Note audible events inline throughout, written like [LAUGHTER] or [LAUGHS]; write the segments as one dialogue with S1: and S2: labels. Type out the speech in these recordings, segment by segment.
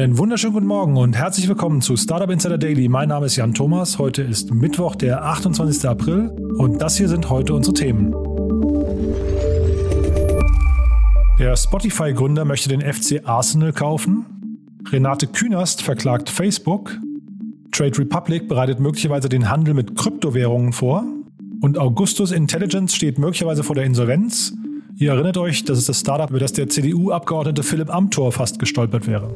S1: Einen wunderschönen guten Morgen und herzlich willkommen zu Startup Insider Daily. Mein Name ist Jan Thomas. Heute ist Mittwoch, der 28. April und das hier sind heute unsere Themen. Der Spotify-Gründer möchte den FC Arsenal kaufen. Renate Künast verklagt Facebook. Trade Republic bereitet möglicherweise den Handel mit Kryptowährungen vor. Und Augustus Intelligence steht möglicherweise vor der Insolvenz. Ihr erinnert euch, das ist das Startup, über das der CDU-Abgeordnete Philipp Amthor fast gestolpert wäre.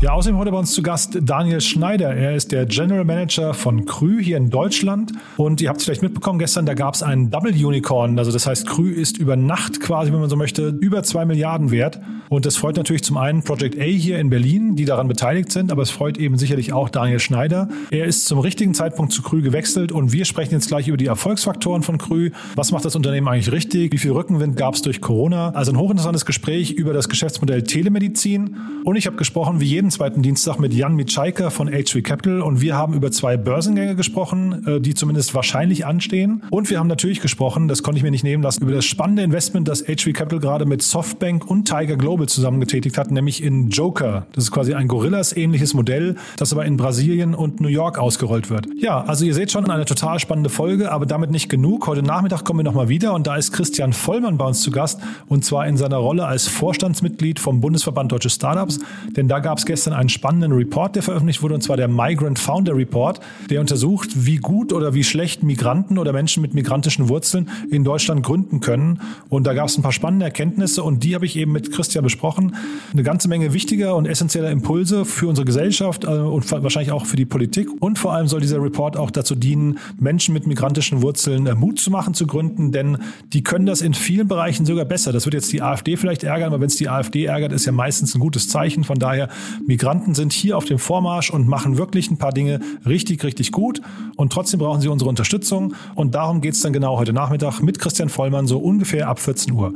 S1: Ja, außerdem heute bei uns zu Gast Daniel Schneider. Er ist der General Manager von Krü hier in Deutschland. Und ihr habt es vielleicht mitbekommen, gestern, da gab es ein Double Unicorn. Also das heißt, Krü ist über Nacht quasi, wenn man so möchte, über zwei Milliarden wert. Und das freut natürlich zum einen Project A hier in Berlin, die daran beteiligt sind, aber es freut eben sicherlich auch Daniel Schneider. Er ist zum richtigen Zeitpunkt zu Krü gewechselt und wir sprechen jetzt gleich über die Erfolgsfaktoren von Krü. Was macht das Unternehmen eigentlich richtig? Wie viel Rückenwind gab es durch Corona? Also ein hochinteressantes Gespräch über das Geschäftsmodell Telemedizin. Und ich habe gesprochen, wie jeden jeden zweiten Dienstag mit Jan Mitschaiker von H3 Capital und wir haben über zwei Börsengänge gesprochen, äh, die zumindest wahrscheinlich anstehen. Und wir haben natürlich gesprochen, das konnte ich mir nicht nehmen lassen, über das spannende Investment, das H3 Capital gerade mit Softbank und Tiger Global zusammen getätigt hat, nämlich in Joker. Das ist quasi ein Gorillas-ähnliches Modell, das aber in Brasilien und New York ausgerollt wird. Ja, also ihr seht schon eine total spannende Folge, aber damit nicht genug. Heute Nachmittag kommen wir nochmal wieder und da ist Christian Vollmann bei uns zu Gast und zwar in seiner Rolle als Vorstandsmitglied vom Bundesverband Deutsche Startups, denn da gab es gestern gestern einen spannenden Report, der veröffentlicht wurde, und zwar der Migrant Founder Report, der untersucht, wie gut oder wie schlecht Migranten oder Menschen mit migrantischen Wurzeln in Deutschland gründen können. Und da gab es ein paar spannende Erkenntnisse und die habe ich eben mit Christian besprochen. Eine ganze Menge wichtiger und essentieller Impulse für unsere Gesellschaft äh, und wahrscheinlich auch für die Politik. Und vor allem soll dieser Report auch dazu dienen, Menschen mit migrantischen Wurzeln äh, Mut zu machen, zu gründen, denn die können das in vielen Bereichen sogar besser. Das wird jetzt die AfD vielleicht ärgern, aber wenn es die AfD ärgert, ist ja meistens ein gutes Zeichen. Von daher Migranten sind hier auf dem Vormarsch und machen wirklich ein paar Dinge richtig, richtig gut. Und trotzdem brauchen sie unsere Unterstützung. Und darum geht es dann genau heute Nachmittag mit Christian Vollmann so ungefähr ab 14 Uhr.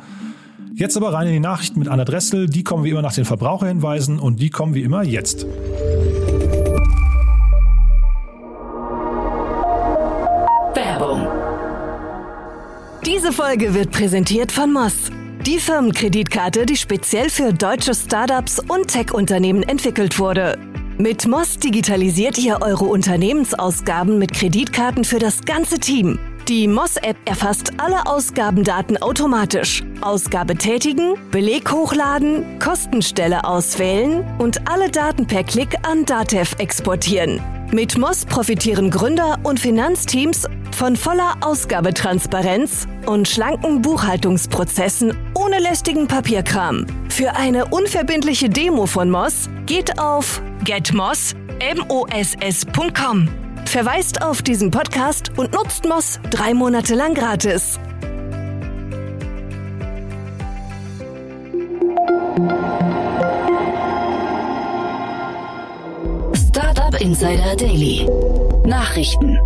S1: Jetzt aber rein in die Nachrichten mit Anna Dressel. Die kommen wie immer nach den Verbraucherhinweisen und die kommen wie immer jetzt.
S2: Werbung. Diese Folge wird präsentiert von Moss. Die Firmenkreditkarte, die speziell für deutsche Startups und Tech-Unternehmen entwickelt wurde. Mit Moss digitalisiert ihr eure Unternehmensausgaben mit Kreditkarten für das ganze Team. Die Moss-App erfasst alle Ausgabendaten automatisch. Ausgabe tätigen, Beleg hochladen, Kostenstelle auswählen und alle Daten per Klick an Datev exportieren. Mit Moss profitieren Gründer und Finanzteams von voller Ausgabetransparenz und schlanken Buchhaltungsprozessen ohne lästigen Papierkram. Für eine unverbindliche Demo von Moss geht auf getmoss.com. Verweist auf diesen Podcast und nutzt Moss drei Monate lang gratis. Startup Insider Daily. Nachrichten.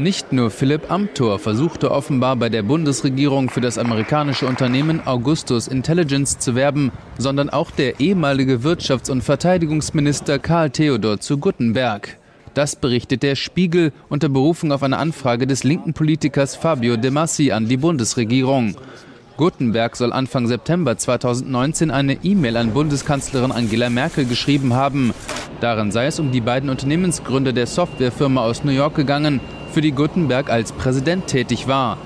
S3: Nicht nur Philipp Amthor versuchte offenbar bei der Bundesregierung für das amerikanische Unternehmen Augustus Intelligence zu werben, sondern auch der ehemalige Wirtschafts- und Verteidigungsminister Karl Theodor zu Guttenberg. Das berichtet der Spiegel unter Berufung auf eine Anfrage des linken Politikers Fabio De Massi an die Bundesregierung. Guttenberg soll Anfang September 2019 eine E-Mail an Bundeskanzlerin Angela Merkel geschrieben haben. Darin sei es um die beiden Unternehmensgründer der Softwarefirma aus New York gegangen, für die Gutenberg als Präsident tätig war.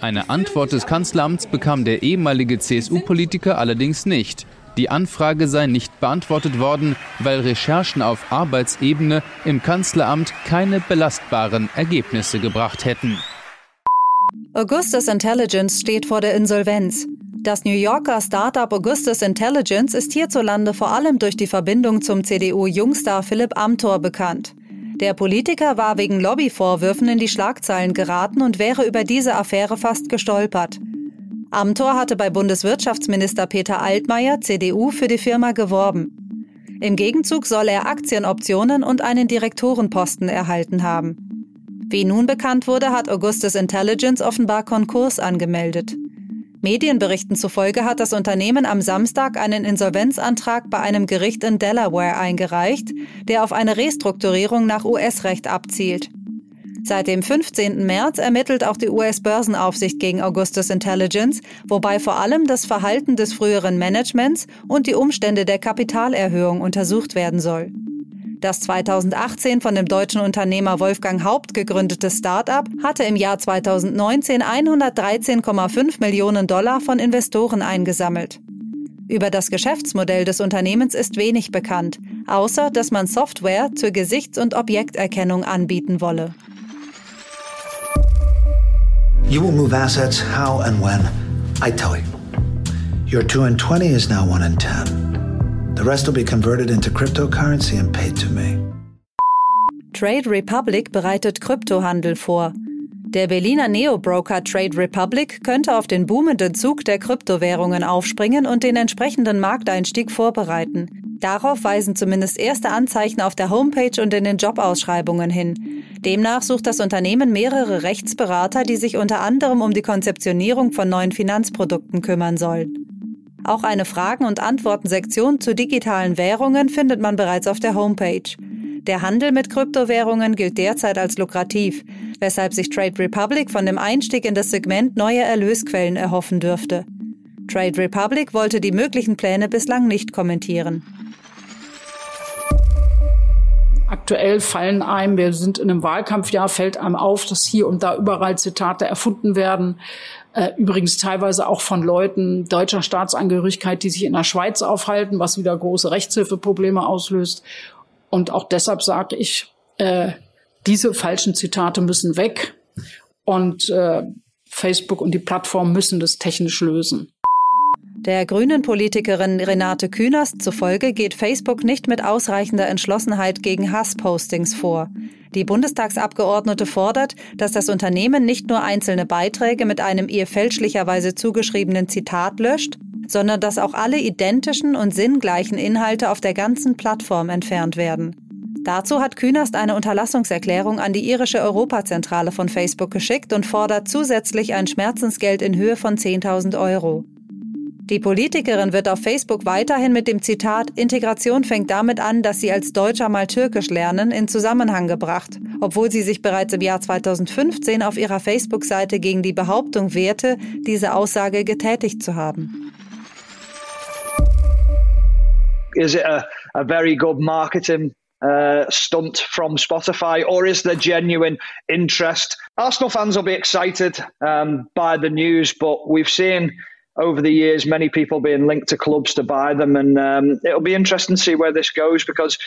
S3: Eine Antwort des Kanzleramts bekam der ehemalige CSU-Politiker allerdings nicht. Die Anfrage sei nicht beantwortet worden, weil Recherchen auf Arbeitsebene im Kanzleramt keine belastbaren Ergebnisse gebracht hätten.
S4: Augustus Intelligence steht vor der Insolvenz. Das New Yorker Startup Augustus Intelligence ist hierzulande vor allem durch die Verbindung zum CDU-Jungstar Philipp Amthor bekannt. Der Politiker war wegen Lobbyvorwürfen in die Schlagzeilen geraten und wäre über diese Affäre fast gestolpert. Amthor hatte bei Bundeswirtschaftsminister Peter Altmaier, CDU, für die Firma geworben. Im Gegenzug soll er Aktienoptionen und einen Direktorenposten erhalten haben. Wie nun bekannt wurde, hat Augustus Intelligence offenbar Konkurs angemeldet. Medienberichten zufolge hat das Unternehmen am Samstag einen Insolvenzantrag bei einem Gericht in Delaware eingereicht, der auf eine Restrukturierung nach US-Recht abzielt. Seit dem 15. März ermittelt auch die US-Börsenaufsicht gegen Augustus Intelligence, wobei vor allem das Verhalten des früheren Managements und die Umstände der Kapitalerhöhung untersucht werden soll. Das 2018 von dem deutschen Unternehmer Wolfgang Haupt gegründete Start-up hatte im Jahr 2019 113,5 Millionen Dollar von Investoren eingesammelt. Über das Geschäftsmodell des Unternehmens ist wenig bekannt, außer dass man Software zur Gesichts- und Objekterkennung anbieten wolle.
S5: You will move assets how and when I tell you. Your 2 and 20 is now 1 and 10. The rest will be converted into cryptocurrency and paid to me.
S4: Trade Republic bereitet Kryptohandel vor. Der Berliner Neo-Broker Trade Republic könnte auf den boomenden Zug der Kryptowährungen aufspringen und den entsprechenden Markteinstieg vorbereiten. Darauf weisen zumindest erste Anzeichen auf der Homepage und in den Jobausschreibungen hin. Demnach sucht das Unternehmen mehrere Rechtsberater, die sich unter anderem um die Konzeptionierung von neuen Finanzprodukten kümmern sollen. Auch eine Fragen- und Antworten-Sektion zu digitalen Währungen findet man bereits auf der Homepage. Der Handel mit Kryptowährungen gilt derzeit als lukrativ, weshalb sich Trade Republic von dem Einstieg in das Segment neue Erlösquellen erhoffen dürfte. Trade Republic wollte die möglichen Pläne bislang nicht kommentieren.
S6: Aktuell fallen einem, wir sind in einem Wahlkampfjahr, fällt einem auf, dass hier und da überall Zitate erfunden werden. Äh, übrigens teilweise auch von Leuten deutscher Staatsangehörigkeit, die sich in der Schweiz aufhalten, was wieder große Rechtshilfeprobleme auslöst. Und auch deshalb sage ich, äh, diese falschen Zitate müssen weg und äh, Facebook und die Plattform müssen das technisch lösen.
S4: Der grünen Politikerin Renate Künast zufolge geht Facebook nicht mit ausreichender Entschlossenheit gegen Hasspostings vor. Die Bundestagsabgeordnete fordert, dass das Unternehmen nicht nur einzelne Beiträge mit einem ihr fälschlicherweise zugeschriebenen Zitat löscht, sondern dass auch alle identischen und sinngleichen Inhalte auf der ganzen Plattform entfernt werden. Dazu hat Künast eine Unterlassungserklärung an die irische Europazentrale von Facebook geschickt und fordert zusätzlich ein Schmerzensgeld in Höhe von 10.000 Euro. Die Politikerin wird auf Facebook weiterhin mit dem Zitat Integration fängt damit an, dass sie als Deutscher mal Türkisch lernen in Zusammenhang gebracht, obwohl sie sich bereits im Jahr 2015 auf ihrer Facebook-Seite gegen die Behauptung wehrte, diese Aussage getätigt zu haben.
S7: is it a, a very good marketing uh, stunt from Spotify, or is there genuine interest? Arsenal fans will be excited um, by the news, but we've seen over the years many people being linked to clubs to buy them, and um, it'll be interesting to see where this goes because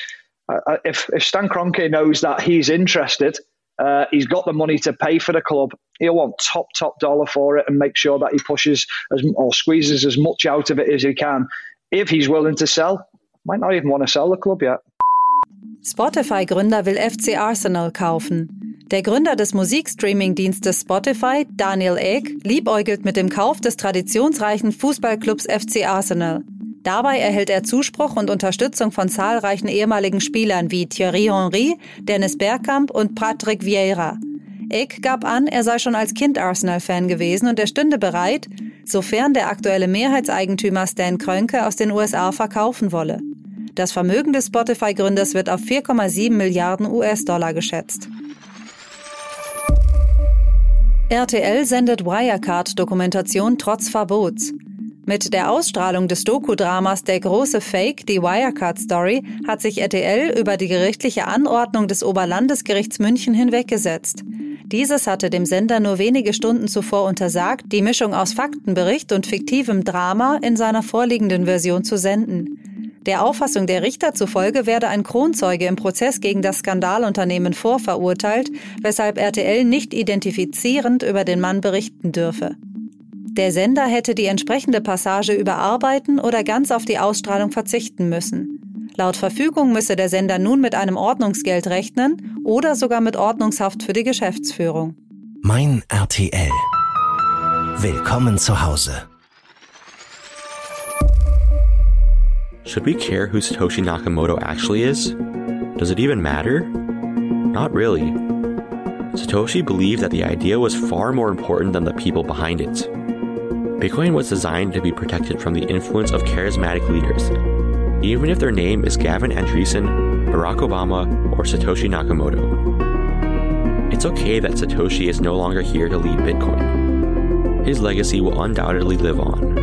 S7: uh, uh if, if Stan Kroenke knows that he's interested, uh, he's got the money to pay for the club. He'll want top, top dollar for it and make sure that he pushes as, or squeezes as much out of it as he can. If he's willing to sell, might not even want to sell the club yet.
S4: Spotify-Gründer will FC Arsenal kaufen. Der Gründer des Musikstreaming-Dienstes Spotify, Daniel Egg, liebäugelt mit dem Kauf des traditionsreichen Fußballclubs FC Arsenal. Dabei erhält er Zuspruch und Unterstützung von zahlreichen ehemaligen Spielern wie Thierry Henry, Dennis Bergkamp und Patrick Vieira. Egg gab an, er sei schon als Kind Arsenal-Fan gewesen und er stünde bereit, sofern der aktuelle Mehrheitseigentümer Stan Krönke aus den USA verkaufen wolle. Das Vermögen des Spotify-Gründers wird auf 4,7 Milliarden US-Dollar geschätzt. RTL sendet Wirecard-Dokumentation trotz Verbots. Mit der Ausstrahlung des Doku-Dramas Der große Fake, die Wirecard-Story, hat sich RTL über die gerichtliche Anordnung des Oberlandesgerichts München hinweggesetzt. Dieses hatte dem Sender nur wenige Stunden zuvor untersagt, die Mischung aus Faktenbericht und fiktivem Drama in seiner vorliegenden Version zu senden. Der Auffassung der Richter zufolge werde ein Kronzeuge im Prozess gegen das Skandalunternehmen vorverurteilt, weshalb RTL nicht identifizierend über den Mann berichten dürfe. Der Sender hätte die entsprechende Passage überarbeiten oder ganz auf die Ausstrahlung verzichten müssen. Laut Verfügung müsse der Sender nun mit einem Ordnungsgeld rechnen oder sogar mit Ordnungshaft für die Geschäftsführung.
S8: Mein RTL. Willkommen zu Hause.
S9: Should we care who Satoshi Nakamoto actually is? Does it even matter? Not really. Satoshi believed that the idea was far more important than the people behind it. Bitcoin was designed to be protected from the influence of charismatic leaders, even if their name is Gavin Andreessen, Barack Obama, or Satoshi Nakamoto. It's okay that Satoshi is no longer here to lead Bitcoin. His legacy will undoubtedly live on.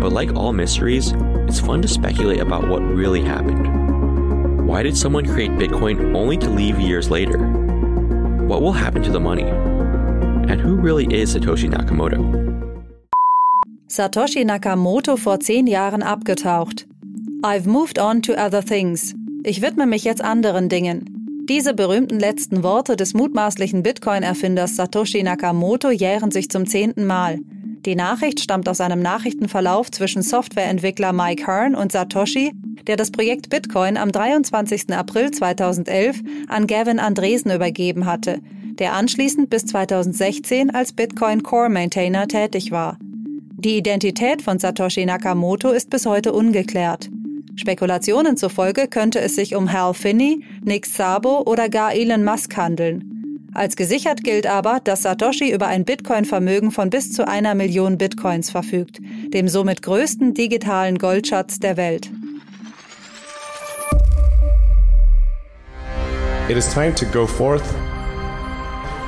S9: But like all mysteries, it's fun to speculate about what really happened. Why did someone create Bitcoin only to leave years later? What will happen to the money? And who really is Satoshi Nakamoto?
S4: Satoshi Nakamoto vor zehn Jahren abgetaucht. I've moved on to other things. Ich widme mich jetzt anderen Dingen. Diese berühmten letzten Worte des mutmaßlichen Bitcoin-Erfinders Satoshi Nakamoto jähren sich zum zehnten Mal. Die Nachricht stammt aus einem Nachrichtenverlauf zwischen Softwareentwickler Mike Hearn und Satoshi, der das Projekt Bitcoin am 23. April 2011 an Gavin Andresen übergeben hatte, der anschließend bis 2016 als Bitcoin Core Maintainer tätig war. Die Identität von Satoshi Nakamoto ist bis heute ungeklärt. Spekulationen zufolge könnte es sich um Hal Finney, Nick Szabo oder gar Elon Musk handeln. Als gesichert gilt aber, dass Satoshi über ein Bitcoin-Vermögen von bis zu einer Million Bitcoins verfügt, dem somit größten digitalen Goldschatz der Welt.
S10: It is time to go forth,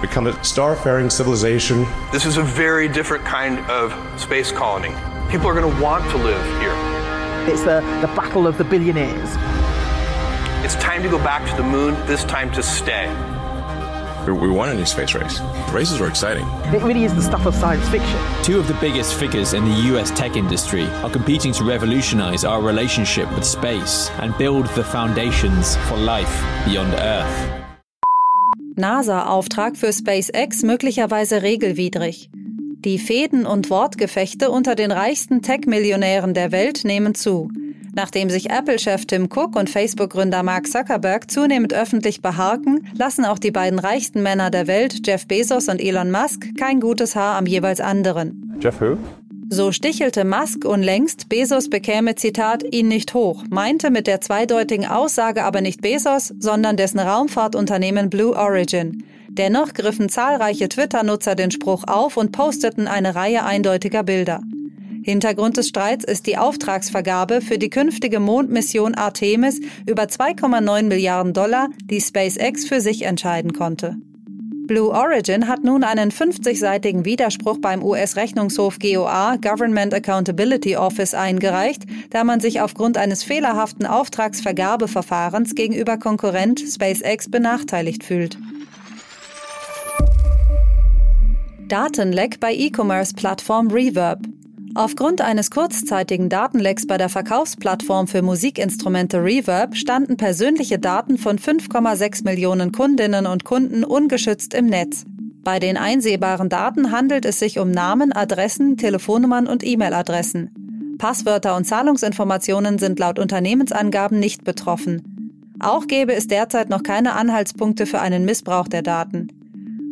S10: become a starfaring civilization.
S11: This is a very different kind of space colony. People are going to want to live here.
S12: It's the, the battle of the billionaires.
S11: It's time to go back to the moon, this time to stay.
S10: We won a new space race. The races were exciting.
S12: It really is the stuff of science fiction.
S13: Two of the biggest figures in the US tech industry are competing to revolutionize our relationship with space and build the foundations for life beyond Earth.
S4: NASA-Auftrag für SpaceX möglicherweise regelwidrig. Die Fäden und Wortgefechte unter den reichsten Tech-Millionären der Welt nehmen zu. Nachdem sich Apple-Chef Tim Cook und Facebook-Gründer Mark Zuckerberg zunehmend öffentlich beharken, lassen auch die beiden reichsten Männer der Welt, Jeff Bezos und Elon Musk, kein gutes Haar am jeweils anderen.
S10: Jeff who?
S4: So stichelte Musk unlängst, Bezos bekäme, Zitat, ihn nicht hoch, meinte mit der zweideutigen Aussage aber nicht Bezos, sondern dessen Raumfahrtunternehmen Blue Origin. Dennoch griffen zahlreiche Twitter-Nutzer den Spruch auf und posteten eine Reihe eindeutiger Bilder. Hintergrund des Streits ist die Auftragsvergabe für die künftige Mondmission Artemis über 2,9 Milliarden Dollar, die SpaceX für sich entscheiden konnte. Blue Origin hat nun einen 50-seitigen Widerspruch beim US-Rechnungshof GOA Government Accountability Office eingereicht, da man sich aufgrund eines fehlerhaften Auftragsvergabeverfahrens gegenüber Konkurrent SpaceX benachteiligt fühlt. Datenleck bei E-Commerce-Plattform Reverb. Aufgrund eines kurzzeitigen Datenlecks bei der Verkaufsplattform für Musikinstrumente Reverb standen persönliche Daten von 5,6 Millionen Kundinnen und Kunden ungeschützt im Netz. Bei den einsehbaren Daten handelt es sich um Namen, Adressen, Telefonnummern und E-Mail-Adressen. Passwörter und Zahlungsinformationen sind laut Unternehmensangaben nicht betroffen. Auch gäbe es derzeit noch keine Anhaltspunkte für einen Missbrauch der Daten.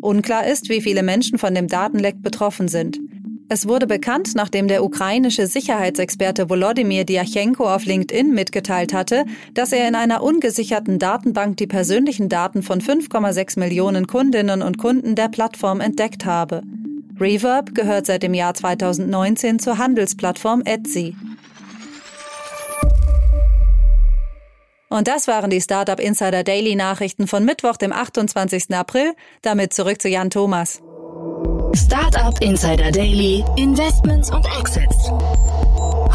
S4: Unklar ist, wie viele Menschen von dem Datenleck betroffen sind. Es wurde bekannt, nachdem der ukrainische Sicherheitsexperte Volodymyr Diachenko auf LinkedIn mitgeteilt hatte, dass er in einer ungesicherten Datenbank die persönlichen Daten von 5,6 Millionen Kundinnen und Kunden der Plattform entdeckt habe. Reverb gehört seit dem Jahr 2019 zur Handelsplattform Etsy. Und das waren die Startup Insider Daily Nachrichten von Mittwoch, dem 28. April. Damit zurück zu Jan Thomas.
S2: Startup Insider Daily, Investments und Exits.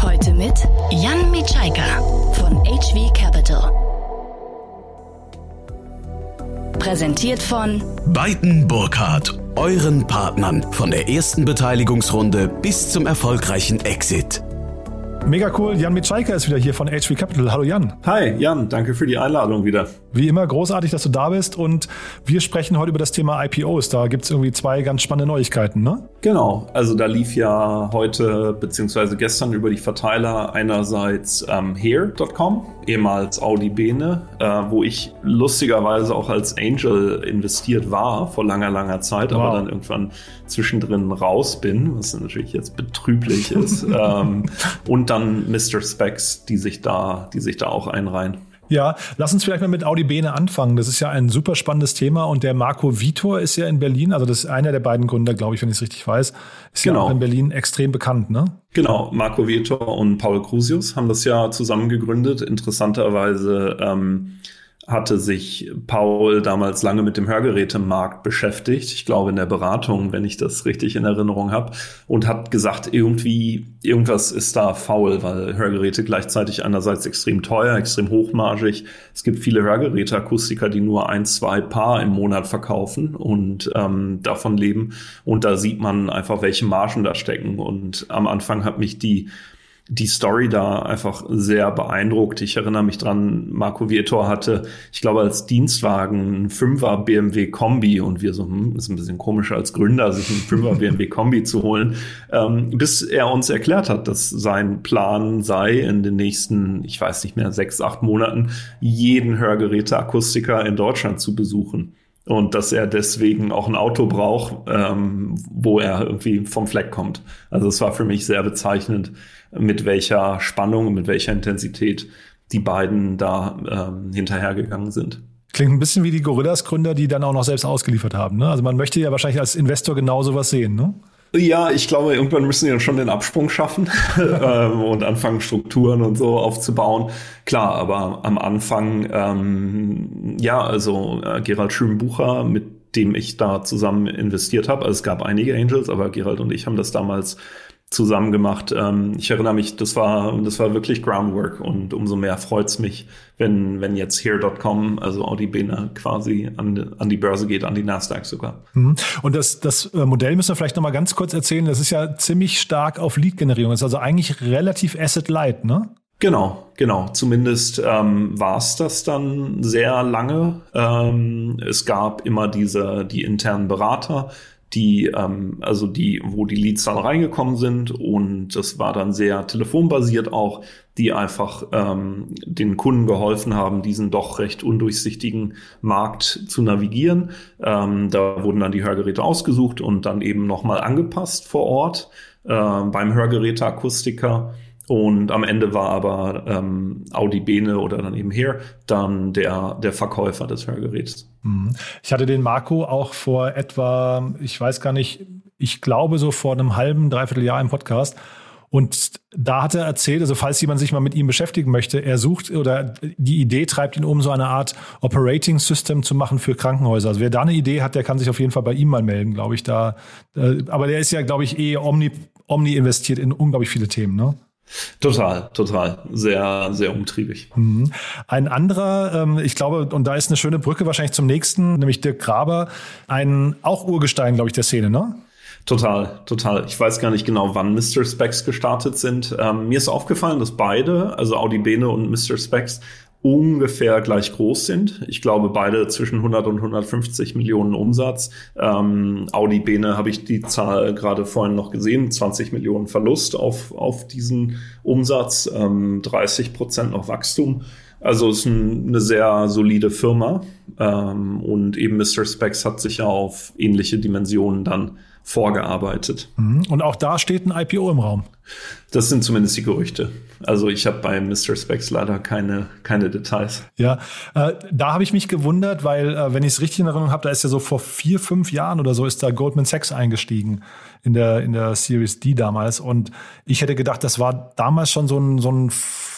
S2: Heute mit Jan Mitschaika von HV Capital. Präsentiert von
S8: Beiten Burkhardt, euren Partnern von der ersten Beteiligungsrunde bis zum erfolgreichen Exit.
S1: Mega cool. Jan Mitschaiker ist wieder hier von HV Capital. Hallo Jan.
S14: Hi Jan, danke für die Einladung wieder.
S1: Wie immer großartig, dass du da bist und wir sprechen heute über das Thema IPOs. Da gibt es irgendwie zwei ganz spannende Neuigkeiten, ne?
S14: Genau, also da lief ja heute bzw. gestern über die Verteiler einerseits ähm, Here.com, ehemals Audi Bene, äh, wo ich lustigerweise auch als Angel investiert war vor langer, langer Zeit, wow. aber dann irgendwann zwischendrin raus bin, was natürlich jetzt betrüblich ist. [LAUGHS] ähm, und dann Mr. Specs, die sich da, die sich da auch einreihen.
S1: Ja, lass uns vielleicht mal mit Audi Bene anfangen. Das ist ja ein super spannendes Thema und der Marco Vitor ist ja in Berlin, also das ist einer der beiden Gründer, glaube ich, wenn ich es richtig weiß, ist genau. ja auch in Berlin extrem bekannt, ne?
S14: Genau, Marco Vitor und Paul Crusius haben das ja zusammen gegründet. Interessanterweise ähm, hatte sich Paul damals lange mit dem Hörgerätemarkt beschäftigt, ich glaube in der Beratung, wenn ich das richtig in Erinnerung habe, und hat gesagt, irgendwie, irgendwas ist da faul, weil Hörgeräte gleichzeitig einerseits extrem teuer, extrem hochmargig. Es gibt viele Hörgeräteakustiker, die nur ein, zwei Paar im Monat verkaufen und ähm, davon leben. Und da sieht man einfach, welche Margen da stecken. Und am Anfang hat mich die die Story da einfach sehr beeindruckt. Ich erinnere mich dran, Marco Vietor hatte, ich glaube, als Dienstwagen ein Fünfer BMW Kombi und wir so, hm, ist ein bisschen komisch als Gründer, sich einen Fünfer [LAUGHS] BMW Kombi zu holen, ähm, bis er uns erklärt hat, dass sein Plan sei, in den nächsten, ich weiß nicht mehr, sechs, acht Monaten jeden Hörgeräteakustiker in Deutschland zu besuchen und dass er deswegen auch ein Auto braucht, ähm, wo er irgendwie vom Fleck kommt. Also es war für mich sehr bezeichnend, mit welcher Spannung, mit welcher Intensität die beiden da ähm, hinterhergegangen sind.
S1: Klingt ein bisschen wie die Gorillas-Gründer, die dann auch noch selbst ausgeliefert haben. Ne? Also man möchte ja wahrscheinlich als Investor genau sowas sehen. Ne?
S14: Ja, ich glaube, irgendwann müssen dann schon den Absprung schaffen [LAUGHS] ähm, und anfangen, Strukturen und so aufzubauen. Klar, aber am Anfang, ähm, ja, also äh, Gerald Schönbucher, mit dem ich da zusammen investiert habe. Also es gab einige Angels, aber Gerald und ich haben das damals zusammen gemacht. Ähm, ich erinnere mich, das war, das war wirklich Groundwork und umso mehr freut es mich, wenn, wenn jetzt here.com, also Audi Bene quasi an, an die Börse geht, an die Nasdaq sogar.
S1: Mhm. Und das, das äh, Modell müssen wir vielleicht nochmal ganz kurz erzählen. Das ist ja ziemlich stark auf Lead-Generierung. Ist also eigentlich relativ asset-light, ne?
S14: Genau, genau. Zumindest ähm, war es das dann sehr lange. Ähm, es gab immer diese die internen Berater, die, ähm, also die, wo die Leads dann reingekommen sind und das war dann sehr telefonbasiert auch, die einfach ähm, den Kunden geholfen haben, diesen doch recht undurchsichtigen Markt zu navigieren. Ähm, da wurden dann die Hörgeräte ausgesucht und dann eben nochmal angepasst vor Ort äh, beim Hörgeräteakustiker. Und am Ende war aber ähm, Audi Bene oder dann eben hier dann der, der Verkäufer des Hörgeräts.
S1: Mhm. Ich hatte den Marco auch vor etwa, ich weiß gar nicht, ich glaube so vor einem halben, dreiviertel Jahr im Podcast. Und da hat er erzählt, also falls jemand sich mal mit ihm beschäftigen möchte, er sucht oder die Idee treibt ihn um, so eine Art Operating System zu machen für Krankenhäuser. Also wer da eine Idee hat, der kann sich auf jeden Fall bei ihm mal melden, glaube ich. Da, äh, aber der ist ja, glaube ich, eh omni, omni investiert in unglaublich viele Themen, ne?
S14: Total, total. Sehr, sehr umtriebig.
S1: Mhm. Ein anderer, ähm, ich glaube, und da ist eine schöne Brücke wahrscheinlich zum nächsten, nämlich Dirk Graber, ein auch Urgestein, glaube ich, der Szene, ne?
S14: Total, total. Ich weiß gar nicht genau, wann Mr. Specs gestartet sind. Ähm, mir ist aufgefallen, dass beide, also Audi Bene und Mr. Specs, ungefähr gleich groß sind. Ich glaube, beide zwischen 100 und 150 Millionen Umsatz. Ähm, Audi Bene habe ich die Zahl gerade vorhin noch gesehen, 20 Millionen Verlust auf, auf diesen Umsatz, ähm, 30 Prozent noch Wachstum. Also es ist ein, eine sehr solide Firma ähm, und eben Mr. Specs hat sich ja auf ähnliche Dimensionen dann vorgearbeitet.
S1: Mhm. Und auch da steht ein IPO im Raum.
S14: Das sind zumindest die Gerüchte. Also ich habe bei Mr. Specs leider keine, keine Details.
S1: Ja, äh, da habe ich mich gewundert, weil, äh, wenn ich es richtig in Erinnerung habe, da ist ja so vor vier, fünf Jahren oder so ist da Goldman Sachs eingestiegen in der, in der Series D damals. Und ich hätte gedacht, das war damals schon so ein, so ein,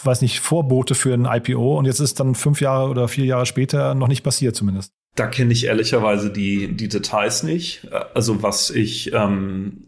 S1: weiß nicht, Vorbote für ein IPO. Und jetzt ist dann fünf Jahre oder vier Jahre später noch nicht passiert zumindest.
S14: Da kenne ich ehrlicherweise die, die Details nicht. Also was ich, ähm,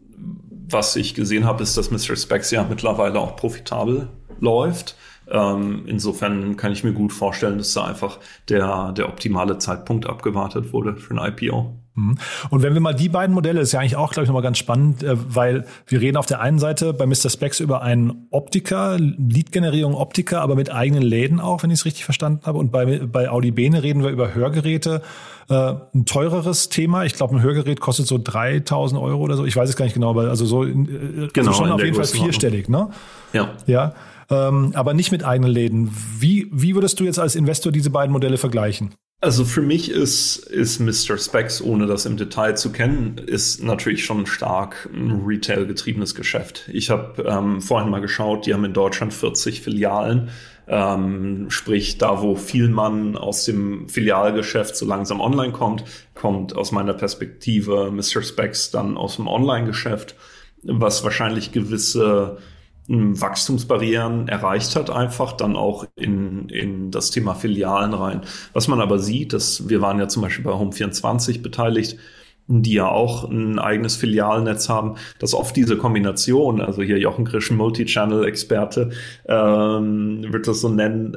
S14: was ich gesehen habe, ist, dass Mr. Specs ja mittlerweile auch profitabel läuft. Ähm, insofern kann ich mir gut vorstellen, dass da einfach der, der optimale Zeitpunkt abgewartet wurde für ein IPO.
S1: Mhm. Und wenn wir mal die beiden Modelle, ist ja eigentlich auch, glaube ich, nochmal ganz spannend, äh, weil wir reden auf der einen Seite bei Mr. Specs über einen Optiker, Lead-Generierung Optiker, aber mit eigenen Läden auch, wenn ich es richtig verstanden habe. Und bei, bei Audi Bene reden wir über Hörgeräte, äh, ein teureres Thema. Ich glaube, ein Hörgerät kostet so 3000 Euro oder so. Ich weiß es gar nicht genau, aber also so äh, also genau, also schon auf jeden Fall vierstellig, ne?
S14: Ja.
S1: Ja. Ähm, aber nicht mit eigenen Läden. Wie, wie würdest du jetzt als Investor diese beiden Modelle vergleichen?
S14: Also für mich ist, ist Mr. Specs, ohne das im Detail zu kennen, ist natürlich schon stark ein Retail-getriebenes Geschäft. Ich habe ähm, vorhin mal geschaut, die haben in Deutschland 40 Filialen. Ähm, sprich, da wo viel man aus dem Filialgeschäft so langsam online kommt, kommt aus meiner Perspektive Mr. Specs dann aus dem Online-Geschäft, was wahrscheinlich gewisse Wachstumsbarrieren erreicht hat, einfach dann auch in, in das Thema Filialen rein. Was man aber sieht, dass wir waren ja zum Beispiel bei Home24 beteiligt, die ja auch ein eigenes Filialnetz haben, dass oft diese Kombination, also hier Jochen Krisch, Multichannel-Experte, ähm, wird das so nennen,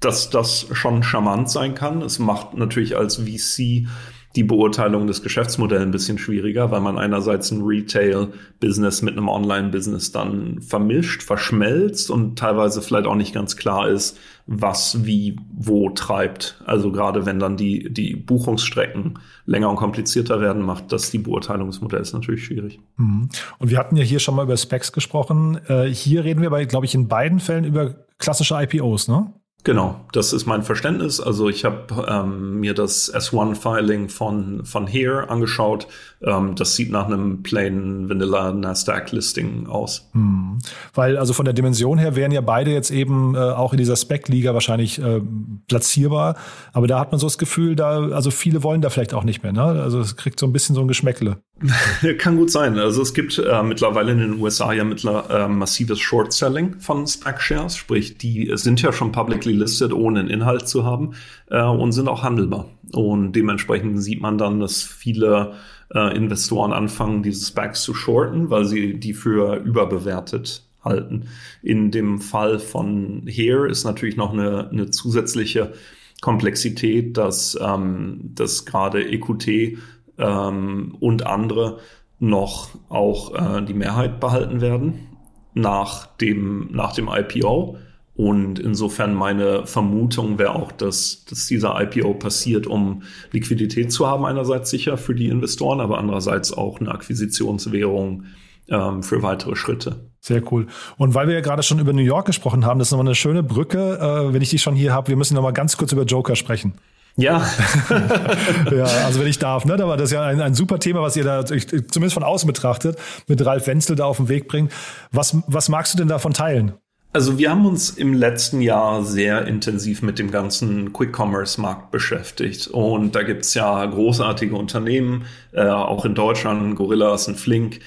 S14: dass das schon charmant sein kann. Es macht natürlich als VC die Beurteilung des Geschäftsmodells ein bisschen schwieriger, weil man einerseits ein Retail-Business mit einem Online-Business dann vermischt, verschmelzt und teilweise vielleicht auch nicht ganz klar ist, was wie wo treibt. Also gerade wenn dann die, die Buchungsstrecken länger und komplizierter werden, macht das die Beurteilung des Modells natürlich schwierig.
S1: Mhm. Und wir hatten ja hier schon mal über Specs gesprochen. Äh, hier reden wir bei, glaube ich, in beiden Fällen über klassische IPOs, ne?
S14: Genau, das ist mein Verständnis. Also ich habe ähm, mir das S1-Filing von, von Here angeschaut. Ähm, das sieht nach einem plain Vanilla Nasdaq-Listing aus.
S1: Hm. Weil also von der Dimension her wären ja beide jetzt eben äh, auch in dieser Spec-Liga wahrscheinlich äh, platzierbar. Aber da hat man so das Gefühl, da also viele wollen da vielleicht auch nicht mehr. Ne? Also es kriegt so ein bisschen so ein Geschmäckle. [LAUGHS]
S14: Kann gut sein. Also es gibt äh, mittlerweile in den USA ja mittler, äh, massives Short-Selling von SPAC-Shares, sprich die sind ja schon publicly listed, ohne einen Inhalt zu haben äh, und sind auch handelbar. Und dementsprechend sieht man dann, dass viele äh, Investoren anfangen, diese SPACs zu shorten, weil sie die für überbewertet halten. In dem Fall von Here ist natürlich noch eine, eine zusätzliche Komplexität, dass, ähm, dass gerade EQT ähm, und andere noch auch äh, die Mehrheit behalten werden nach dem, nach dem IPO. Und insofern meine Vermutung wäre auch, dass, dass dieser IPO passiert, um Liquidität zu haben, einerseits sicher für die Investoren, aber andererseits auch eine Akquisitionswährung ähm, für weitere Schritte.
S1: Sehr cool. Und weil wir ja gerade schon über New York gesprochen haben, das ist nochmal eine schöne Brücke, äh, wenn ich die schon hier habe. Wir müssen nochmal ganz kurz über Joker sprechen.
S14: Ja. [LAUGHS]
S1: ja, also wenn ich darf, ne? Aber das ist ja ein, ein super Thema, was ihr da zumindest von außen betrachtet, mit Ralf Wenzel da auf den Weg bringt. Was, was magst du denn davon teilen?
S14: Also wir haben uns im letzten Jahr sehr intensiv mit dem ganzen Quick-Commerce-Markt beschäftigt. Und da gibt's ja großartige Unternehmen, äh, auch in Deutschland, Gorillas und Flink,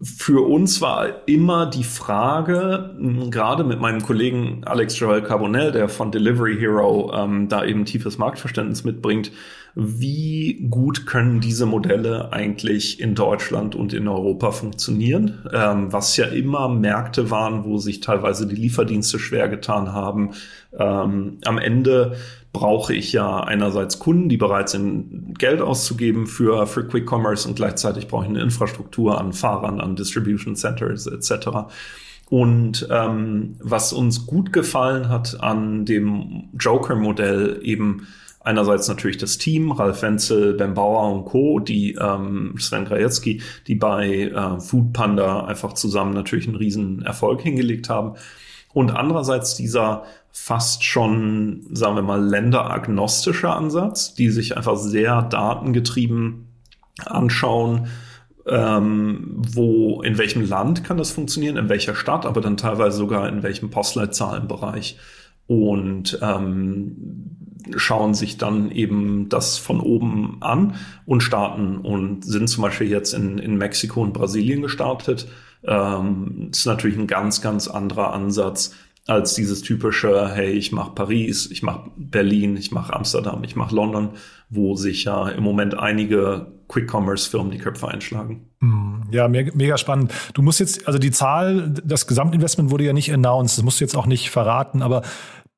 S14: für uns war immer die Frage, gerade mit meinem Kollegen Alex Joel Carbonell, der von Delivery Hero ähm, da eben tiefes Marktverständnis mitbringt, wie gut können diese Modelle eigentlich in Deutschland und in Europa funktionieren, ähm, was ja immer Märkte waren, wo sich teilweise die Lieferdienste schwer getan haben. Ähm, am Ende brauche ich ja einerseits Kunden, die bereit sind, Geld auszugeben für, für Quick Commerce und gleichzeitig brauche ich eine Infrastruktur an Fahrern, an Distribution Centers etc. Und ähm, was uns gut gefallen hat an dem Joker-Modell eben einerseits natürlich das Team, Ralf Wenzel, Ben Bauer und Co., die ähm, Sven Grajewski, die bei äh, Food Panda einfach zusammen natürlich einen riesen Erfolg hingelegt haben. Und andererseits dieser fast schon, sagen wir mal, länderagnostischer Ansatz, die sich einfach sehr datengetrieben anschauen, ähm, wo, in welchem Land kann das funktionieren, in welcher Stadt, aber dann teilweise sogar in welchem Postleitzahlenbereich. Und ähm, schauen sich dann eben das von oben an und starten und sind zum Beispiel jetzt in, in Mexiko und Brasilien gestartet. Ähm, ist natürlich ein ganz, ganz anderer Ansatz als dieses typische, hey, ich mache Paris, ich mache Berlin, ich mache Amsterdam, ich mache London, wo sich ja im Moment einige Quick-Commerce-Firmen die Köpfe einschlagen.
S1: Hm, ja, mega spannend. Du musst jetzt, also die Zahl, das Gesamtinvestment wurde ja nicht announced, das musst du jetzt auch nicht verraten, aber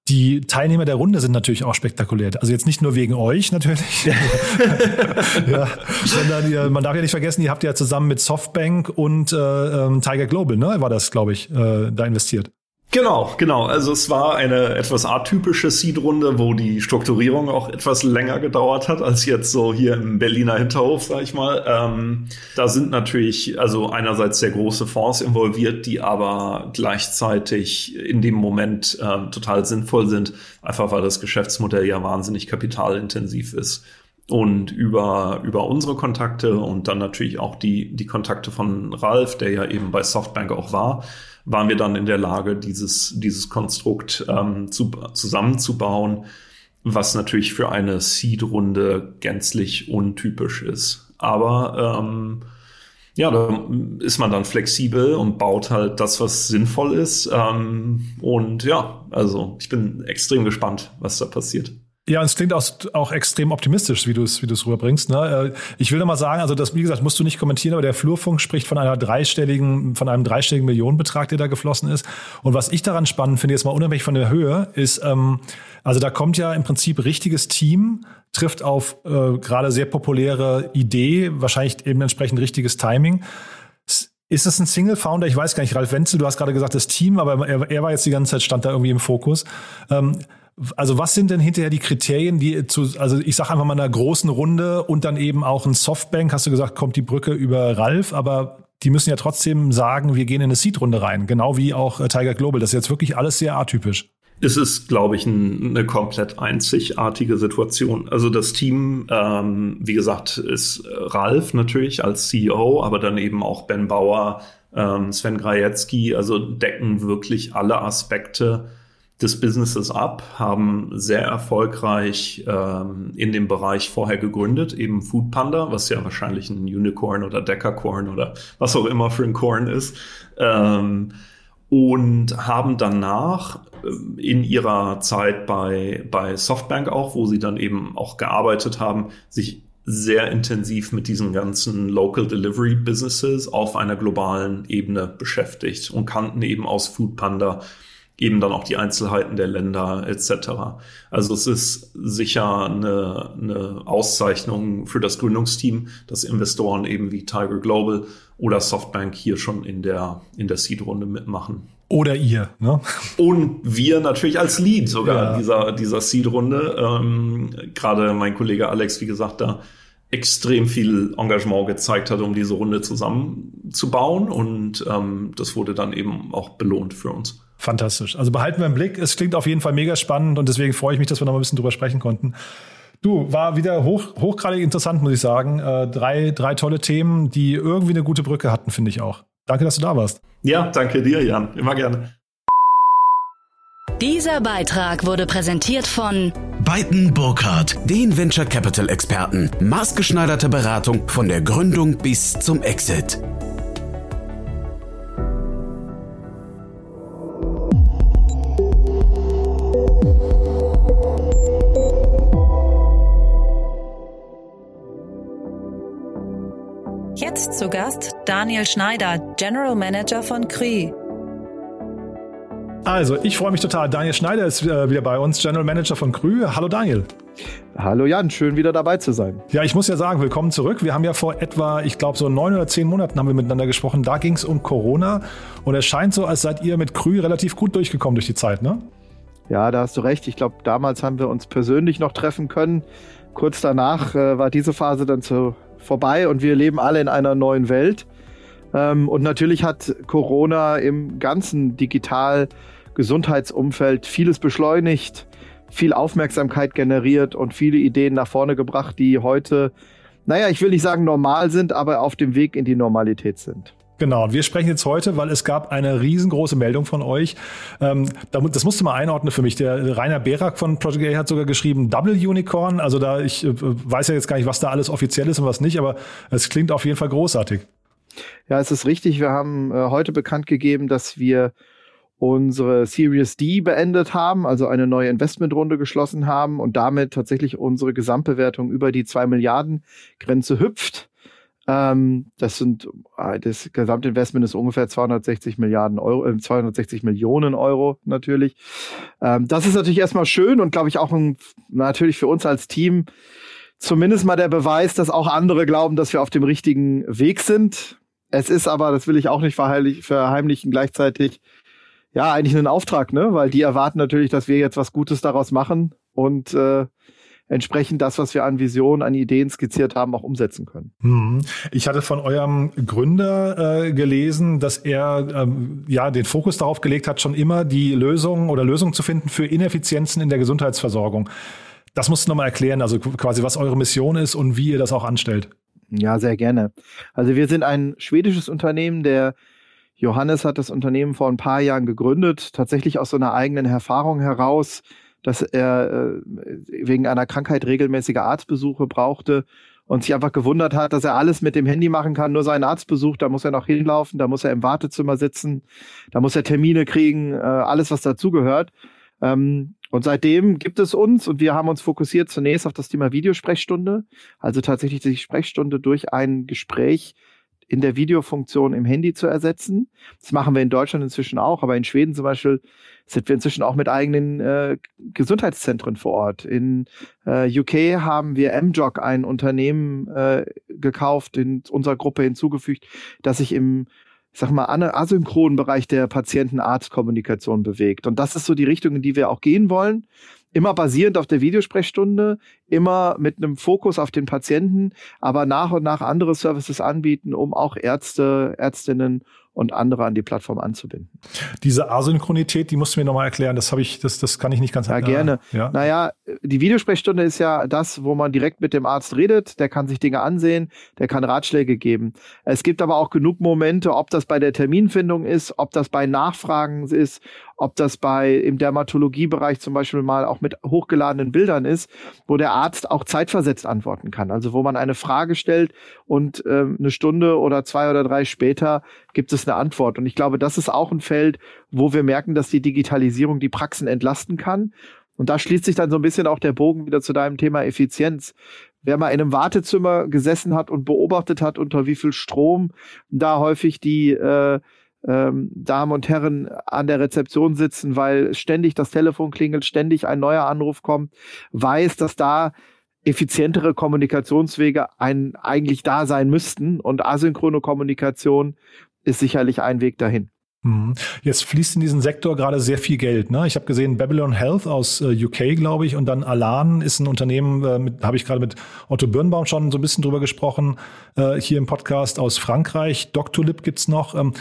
S1: die Teilnehmer der Runde sind natürlich auch spektakulär. Also jetzt nicht nur wegen euch natürlich, [LAUGHS] [LAUGHS] ja, sondern ihr, man darf ja nicht vergessen, ihr habt ja zusammen mit Softbank und äh, ähm, Tiger Global, ne, war das, glaube ich, äh, da investiert.
S14: Genau, genau. Also es war eine etwas atypische Seed-Runde, wo die Strukturierung auch etwas länger gedauert hat als jetzt so hier im Berliner Hinterhof, sag ich mal. Ähm, da sind natürlich also einerseits sehr große Fonds involviert, die aber gleichzeitig in dem Moment äh, total sinnvoll sind, einfach weil das Geschäftsmodell ja wahnsinnig kapitalintensiv ist. Und über, über unsere Kontakte und dann natürlich auch die, die Kontakte von Ralf, der ja eben bei Softbank auch war, waren wir dann in der Lage, dieses, dieses Konstrukt ähm, zu, zusammenzubauen, was natürlich für eine Seed-Runde gänzlich untypisch ist. Aber ähm, ja, da ist man dann flexibel und baut halt das, was sinnvoll ist. Ähm, und ja, also ich bin extrem gespannt, was da passiert.
S1: Ja, und es klingt auch, auch extrem optimistisch, wie du es wie du es rüberbringst. Ne? Äh, ich will noch mal sagen, also das, wie gesagt, musst du nicht kommentieren, aber der Flurfunk spricht von einer dreistelligen, von einem dreistelligen Millionenbetrag, der da geflossen ist. Und was ich daran spannend finde, jetzt mal unabhängig von der Höhe, ist, ähm, also da kommt ja im Prinzip richtiges Team, trifft auf äh, gerade sehr populäre Idee, wahrscheinlich eben entsprechend richtiges Timing. Ist es ein Single Founder? Ich weiß gar nicht, Ralf Wenzel, du hast gerade gesagt, das Team, aber er, er war jetzt die ganze Zeit, stand da irgendwie im Fokus. Ähm, also was sind denn hinterher die Kriterien, die zu, also ich sage einfach mal einer großen Runde und dann eben auch ein Softbank, hast du gesagt, kommt die Brücke über Ralf, aber die müssen ja trotzdem sagen, wir gehen in eine Seed-Runde rein, genau wie auch äh, Tiger Global. Das ist jetzt wirklich alles sehr atypisch.
S14: Es ist, glaube ich, ein, eine komplett einzigartige Situation. Also das Team, ähm, wie gesagt, ist Ralf natürlich als CEO, aber dann eben auch Ben Bauer, ähm, Sven Grajecki, also decken wirklich alle Aspekte des Businesses ab, haben sehr erfolgreich ähm, in dem Bereich vorher gegründet, eben Food Panda, was ja wahrscheinlich ein Unicorn oder Decacorn oder was auch immer für ein Corn ist. Ähm, und haben danach ähm, in ihrer Zeit bei, bei Softbank auch, wo sie dann eben auch gearbeitet haben, sich sehr intensiv mit diesen ganzen Local Delivery Businesses auf einer globalen Ebene beschäftigt und kannten eben aus Foodpanda eben dann auch die Einzelheiten der Länder etc. Also es ist sicher eine, eine Auszeichnung für das Gründungsteam, dass Investoren eben wie Tiger Global oder Softbank hier schon in der, in der Seed-Runde mitmachen.
S1: Oder ihr, ne?
S14: Und wir natürlich als Lead sogar ja. dieser, dieser Seed-Runde. Ähm, Gerade mein Kollege Alex, wie gesagt, da extrem viel Engagement gezeigt hat, um diese Runde zusammenzubauen. Und ähm, das wurde dann eben auch belohnt für uns.
S1: Fantastisch. Also behalten wir im Blick. Es klingt auf jeden Fall mega spannend und deswegen freue ich mich, dass wir noch ein bisschen drüber sprechen konnten. Du, war wieder hoch, hochgradig interessant, muss ich sagen. Äh, drei, drei tolle Themen, die irgendwie eine gute Brücke hatten, finde ich auch. Danke, dass du da warst.
S14: Ja, danke dir, Jan. Immer gerne.
S2: Dieser Beitrag wurde präsentiert von
S8: Beiten Burkhardt, den Venture Capital Experten. Maßgeschneiderte Beratung von der Gründung bis zum Exit.
S4: Zu Gast Daniel Schneider, General Manager von Krü.
S1: Also, ich freue mich total. Daniel Schneider ist äh, wieder bei uns, General Manager von Krü. Hallo Daniel.
S15: Hallo Jan, schön wieder dabei zu sein.
S1: Ja, ich muss ja sagen, willkommen zurück. Wir haben ja vor etwa, ich glaube, so neun oder zehn Monaten haben wir miteinander gesprochen. Da ging es um Corona und es scheint so, als seid ihr mit Krü relativ gut durchgekommen durch die Zeit, ne?
S15: Ja, da hast du recht. Ich glaube, damals haben wir uns persönlich noch treffen können. Kurz danach äh, war diese Phase dann zu vorbei und wir leben alle in einer neuen Welt. Ähm, und natürlich hat Corona im ganzen Digital-Gesundheitsumfeld vieles beschleunigt, viel Aufmerksamkeit generiert und viele Ideen nach vorne gebracht, die heute, naja, ich will nicht sagen normal sind, aber auf dem Weg in die Normalität sind.
S1: Genau, und wir sprechen jetzt heute, weil es gab eine riesengroße Meldung von euch. Ähm, das musste mal einordnen für mich. Der Rainer Berak von Project A hat sogar geschrieben Double Unicorn. Also da, ich äh, weiß ja jetzt gar nicht, was da alles offiziell ist und was nicht, aber es klingt auf jeden Fall großartig.
S15: Ja, es ist richtig. Wir haben äh, heute bekannt gegeben, dass wir unsere Series D beendet haben, also eine neue Investmentrunde geschlossen haben und damit tatsächlich unsere Gesamtbewertung über die zwei Milliarden Grenze hüpft. Ähm, das sind, äh, das Gesamtinvestment ist ungefähr 260 Milliarden Euro, äh, 260 Millionen Euro natürlich. Ähm, das ist natürlich erstmal schön und glaube ich auch ein, natürlich für uns als Team zumindest mal der Beweis, dass auch andere glauben, dass wir auf dem richtigen Weg sind. Es ist aber, das will ich auch nicht verheimlichen, gleichzeitig ja eigentlich ein Auftrag, ne? Weil die erwarten natürlich, dass wir jetzt was Gutes daraus machen und äh, entsprechend das, was wir an Visionen, an Ideen skizziert haben, auch umsetzen können.
S1: Mhm. Ich hatte von eurem Gründer äh, gelesen, dass er ähm, ja den Fokus darauf gelegt hat, schon immer die Lösung oder Lösungen zu finden für Ineffizienzen in der Gesundheitsversorgung. Das musst du nochmal erklären, also quasi was eure Mission ist und wie ihr das auch anstellt.
S15: Ja, sehr gerne. Also wir sind ein schwedisches Unternehmen, der Johannes hat das Unternehmen vor ein paar Jahren gegründet, tatsächlich aus so einer eigenen Erfahrung heraus, dass er äh, wegen einer Krankheit regelmäßige Arztbesuche brauchte und sich einfach gewundert hat, dass er alles mit dem Handy machen kann, nur seinen Arztbesuch, da muss er noch hinlaufen, da muss er im Wartezimmer sitzen, da muss er Termine kriegen, äh, alles, was dazugehört. Ähm, und seitdem gibt es uns und wir haben uns fokussiert zunächst auf das Thema Videosprechstunde, also tatsächlich die Sprechstunde durch ein Gespräch in der Videofunktion im Handy zu ersetzen. Das machen wir in Deutschland inzwischen auch, aber in Schweden zum Beispiel sind wir inzwischen auch mit eigenen äh, Gesundheitszentren vor Ort. In äh, UK haben wir MJOG, ein Unternehmen, äh, gekauft, in unserer Gruppe hinzugefügt, das sich im ich sag mal, asynchronen Bereich der Patienten-Arzt-Kommunikation bewegt. Und das ist so die Richtung, in die wir auch gehen wollen immer basierend auf der Videosprechstunde, immer mit einem Fokus auf den Patienten, aber nach und nach andere Services anbieten, um auch Ärzte, Ärztinnen und andere an die Plattform anzubinden.
S1: Diese Asynchronität, die musst du mir nochmal erklären. Das habe ich, das, das kann ich nicht ganz.
S15: Ja, äh, gerne. Ja. Naja, die Videosprechstunde ist ja das, wo man direkt mit dem Arzt redet. Der kann sich Dinge ansehen, der kann Ratschläge geben. Es gibt aber auch genug Momente, ob das bei der Terminfindung ist, ob das bei Nachfragen ist, ob das bei im Dermatologiebereich zum Beispiel mal auch mit hochgeladenen Bildern ist, wo der Arzt auch zeitversetzt antworten kann. Also wo man eine Frage stellt und ähm, eine Stunde oder zwei oder drei später gibt es eine Antwort. Und ich glaube, das ist auch ein Feld, wo wir merken, dass die Digitalisierung die Praxen entlasten kann. Und da schließt sich dann so ein bisschen auch der Bogen wieder zu deinem Thema Effizienz. Wer mal in einem Wartezimmer gesessen hat und beobachtet hat, unter wie viel Strom da häufig die äh, ähm, Damen und Herren an der Rezeption sitzen, weil ständig das Telefon klingelt, ständig ein neuer Anruf kommt, weiß, dass da effizientere Kommunikationswege ein, eigentlich da sein müssten und asynchrone Kommunikation ist sicherlich ein Weg dahin.
S1: Mhm. Jetzt fließt in diesen Sektor gerade sehr viel Geld. Ne? Ich habe gesehen, Babylon Health aus äh, UK, glaube ich, und dann Alan ist ein Unternehmen, äh, habe ich gerade mit Otto Birnbaum schon so ein bisschen drüber gesprochen, äh, hier im Podcast aus Frankreich. Doctolib gibt's noch. Ähm,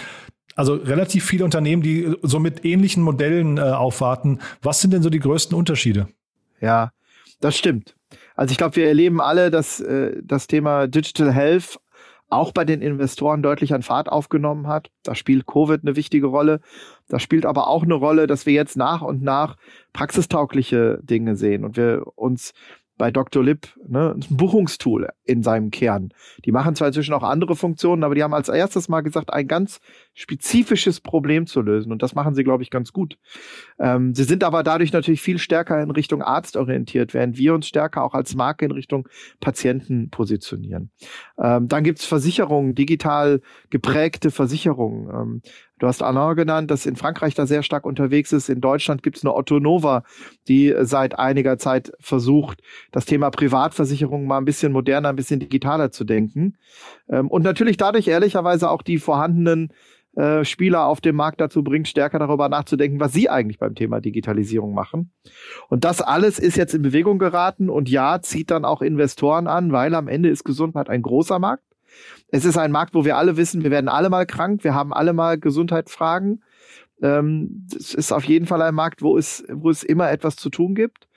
S1: also relativ viele Unternehmen, die so mit ähnlichen Modellen äh, aufwarten. Was sind denn so die größten Unterschiede?
S15: Ja, das stimmt. Also ich glaube, wir erleben alle, dass äh, das Thema Digital Health auch bei den Investoren deutlich an Fahrt aufgenommen hat. Da spielt Covid eine wichtige Rolle. Da spielt aber auch eine Rolle, dass wir jetzt nach und nach praxistaugliche Dinge sehen und wir uns bei Dr. Lip, ne, ein Buchungstool in seinem Kern. Die machen zwar inzwischen auch andere Funktionen, aber die haben als erstes mal gesagt, ein ganz spezifisches Problem zu lösen. Und das machen sie, glaube ich, ganz gut. Ähm, sie sind aber dadurch natürlich viel stärker in Richtung Arzt orientiert, während wir uns stärker auch als Marke in Richtung Patienten positionieren. Ähm, dann gibt's Versicherungen, digital geprägte Versicherungen. Ähm, Du hast Alain genannt, das in Frankreich da sehr stark unterwegs ist. In Deutschland gibt es eine Otto Nova, die seit einiger Zeit versucht, das Thema Privatversicherung mal ein bisschen moderner, ein bisschen digitaler zu denken. Ähm, und natürlich dadurch ehrlicherweise auch die vorhandenen äh, Spieler auf dem Markt dazu bringt, stärker darüber nachzudenken, was sie eigentlich beim Thema Digitalisierung machen. Und das alles ist jetzt in Bewegung geraten und ja, zieht dann auch Investoren an, weil am Ende ist Gesundheit ein großer Markt. Es ist ein Markt, wo wir alle wissen, wir werden alle mal krank, wir haben alle mal Gesundheitsfragen. Ähm, es ist auf jeden Fall ein Markt, wo es, wo es immer etwas zu tun gibt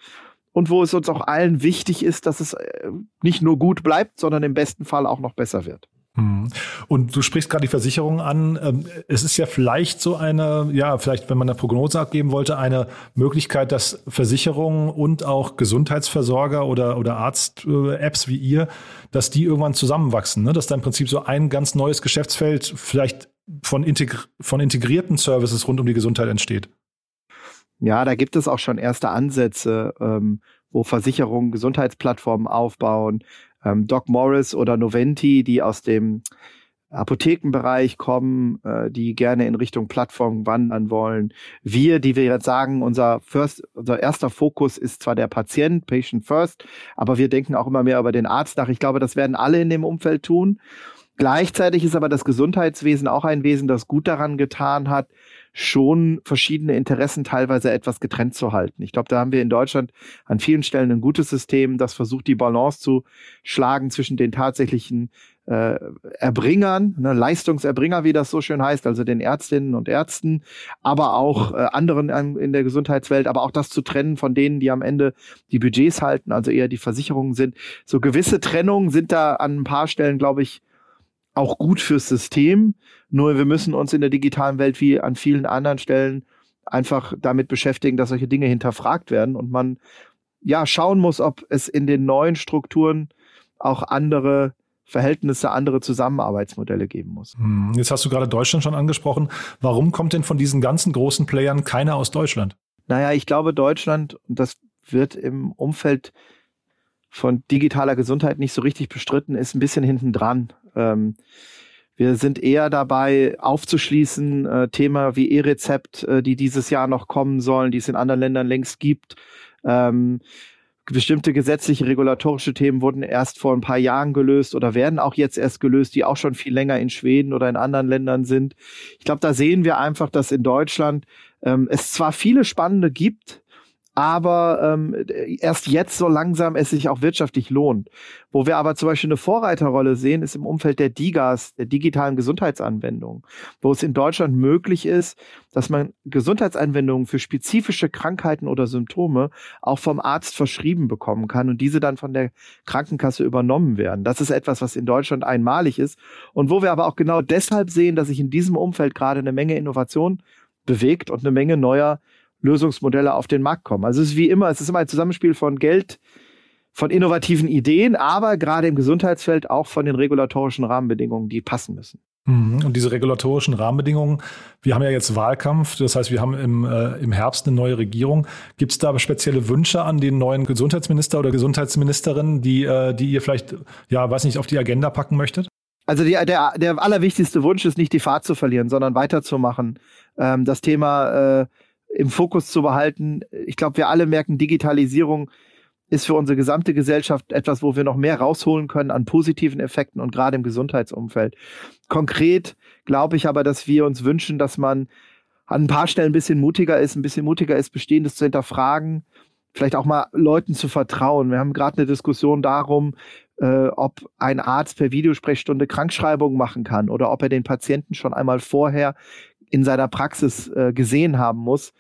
S15: und wo es uns auch allen wichtig ist, dass es äh, nicht nur gut bleibt, sondern im besten Fall auch noch besser wird.
S1: Mhm. Und du sprichst gerade die Versicherung an. Ähm, es ist ja vielleicht so eine, ja, vielleicht, wenn man eine Prognose abgeben wollte, eine Möglichkeit, dass Versicherungen und auch Gesundheitsversorger oder, oder Arzt-Apps wie ihr, dass die irgendwann zusammenwachsen, ne? dass da im Prinzip so ein ganz neues Geschäftsfeld vielleicht von, integri von integrierten Services rund um die Gesundheit entsteht.
S15: Ja, da gibt es auch schon erste Ansätze, ähm, wo Versicherungen Gesundheitsplattformen aufbauen, ähm, Doc Morris oder Noventi, die aus dem Apothekenbereich kommen, äh, die gerne in Richtung Plattform wandern wollen. Wir, die wir jetzt sagen, unser first, unser erster Fokus ist zwar der Patient, Patient First, aber wir denken auch immer mehr über den Arzt nach. Ich glaube, das werden alle in dem Umfeld tun. Gleichzeitig ist aber das Gesundheitswesen auch ein Wesen, das gut daran getan hat, schon verschiedene Interessen teilweise etwas getrennt zu halten. Ich glaube, da haben wir in Deutschland an vielen Stellen ein gutes System, das versucht, die Balance zu schlagen zwischen den tatsächlichen äh, Erbringern, ne, Leistungserbringer, wie das so schön heißt, also den Ärztinnen und Ärzten, aber auch äh, anderen in der Gesundheitswelt, aber auch das zu trennen von denen, die am Ende die Budgets halten, also eher die Versicherungen sind. So gewisse Trennungen sind da an ein paar Stellen, glaube ich, auch gut fürs System. Nur wir müssen uns in der digitalen Welt wie an vielen anderen Stellen einfach damit beschäftigen, dass solche Dinge hinterfragt werden und man ja schauen muss, ob es in den neuen Strukturen auch andere Verhältnisse, andere Zusammenarbeitsmodelle geben muss.
S1: Hm, jetzt hast du gerade Deutschland schon angesprochen. Warum kommt denn von diesen ganzen großen Playern keiner aus Deutschland?
S15: Naja, ich glaube, Deutschland, und das wird im Umfeld von digitaler Gesundheit nicht so richtig bestritten, ist ein bisschen hinten dran. Ähm, wir sind eher dabei, aufzuschließen, äh, Thema wie E-Rezept, äh, die dieses Jahr noch kommen sollen, die es in anderen Ländern längst gibt. Ähm, bestimmte gesetzliche, regulatorische Themen wurden erst vor ein paar Jahren gelöst oder werden auch jetzt erst gelöst, die auch schon viel länger in Schweden oder in anderen Ländern sind. Ich glaube, da sehen wir einfach, dass in Deutschland ähm, es zwar viele spannende gibt, aber ähm, erst jetzt so langsam es sich auch wirtschaftlich lohnt. Wo wir aber zum Beispiel eine Vorreiterrolle sehen, ist im Umfeld der DIGAs, der digitalen Gesundheitsanwendungen, wo es in Deutschland möglich ist, dass man Gesundheitsanwendungen für spezifische Krankheiten oder Symptome auch vom Arzt verschrieben bekommen kann und diese dann von der Krankenkasse übernommen werden. Das ist etwas, was in Deutschland einmalig ist und wo wir aber auch genau deshalb sehen, dass sich in diesem Umfeld gerade eine Menge Innovation bewegt und eine Menge neuer Lösungsmodelle auf den Markt kommen. Also es ist wie immer, es ist immer ein Zusammenspiel von Geld, von innovativen Ideen, aber gerade im Gesundheitsfeld auch von den regulatorischen Rahmenbedingungen, die passen müssen.
S1: Mhm. Und diese regulatorischen Rahmenbedingungen, wir haben ja jetzt Wahlkampf, das heißt, wir haben im, äh, im Herbst eine neue Regierung. Gibt es da spezielle Wünsche an den neuen Gesundheitsminister oder Gesundheitsministerin, die, äh, die ihr vielleicht, ja, weiß nicht, auf die Agenda packen möchtet?
S15: Also die, der, der allerwichtigste Wunsch ist nicht die Fahrt zu verlieren, sondern weiterzumachen. Ähm, das Thema äh, im Fokus zu behalten. Ich glaube, wir alle merken, Digitalisierung ist für unsere gesamte Gesellschaft etwas, wo wir noch mehr rausholen können an positiven Effekten und gerade im Gesundheitsumfeld. Konkret glaube ich aber, dass wir uns wünschen, dass man an ein paar Stellen ein bisschen mutiger ist, ein bisschen mutiger ist, Bestehendes zu hinterfragen, vielleicht auch mal Leuten zu vertrauen. Wir haben gerade eine Diskussion darum, äh, ob ein Arzt per Videosprechstunde Krankschreibungen machen kann oder ob er den Patienten schon einmal vorher in seiner Praxis äh, gesehen haben muss.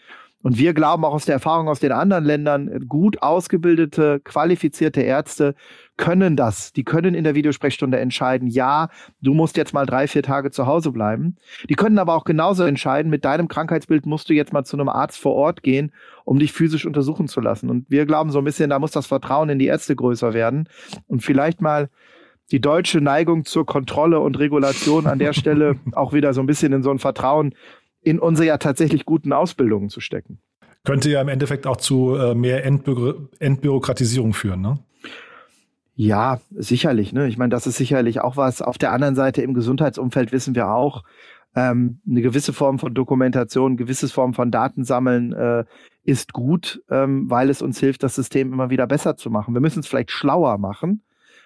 S15: Und wir glauben auch aus der Erfahrung aus den anderen Ländern, gut ausgebildete, qualifizierte Ärzte können das. Die können in der Videosprechstunde entscheiden, ja, du musst jetzt mal drei, vier Tage zu Hause bleiben. Die können aber auch genauso entscheiden, mit deinem Krankheitsbild musst du jetzt mal zu einem Arzt vor Ort gehen, um dich physisch untersuchen zu lassen. Und wir glauben so ein bisschen, da muss das Vertrauen in die Ärzte größer werden. Und vielleicht mal die deutsche Neigung zur Kontrolle und Regulation an der Stelle [LAUGHS] auch wieder so ein bisschen in so ein Vertrauen in unsere ja tatsächlich guten Ausbildungen zu stecken.
S1: Könnte ja im Endeffekt auch zu äh, mehr Entbü Entbürokratisierung führen, ne?
S15: Ja, sicherlich. Ne? Ich meine, das ist sicherlich auch was. Auf der anderen Seite im Gesundheitsumfeld wissen wir auch, ähm, eine gewisse Form von Dokumentation, gewisse Form von Datensammeln äh, ist gut, ähm, weil es uns hilft, das System immer wieder besser zu machen. Wir müssen es vielleicht schlauer machen,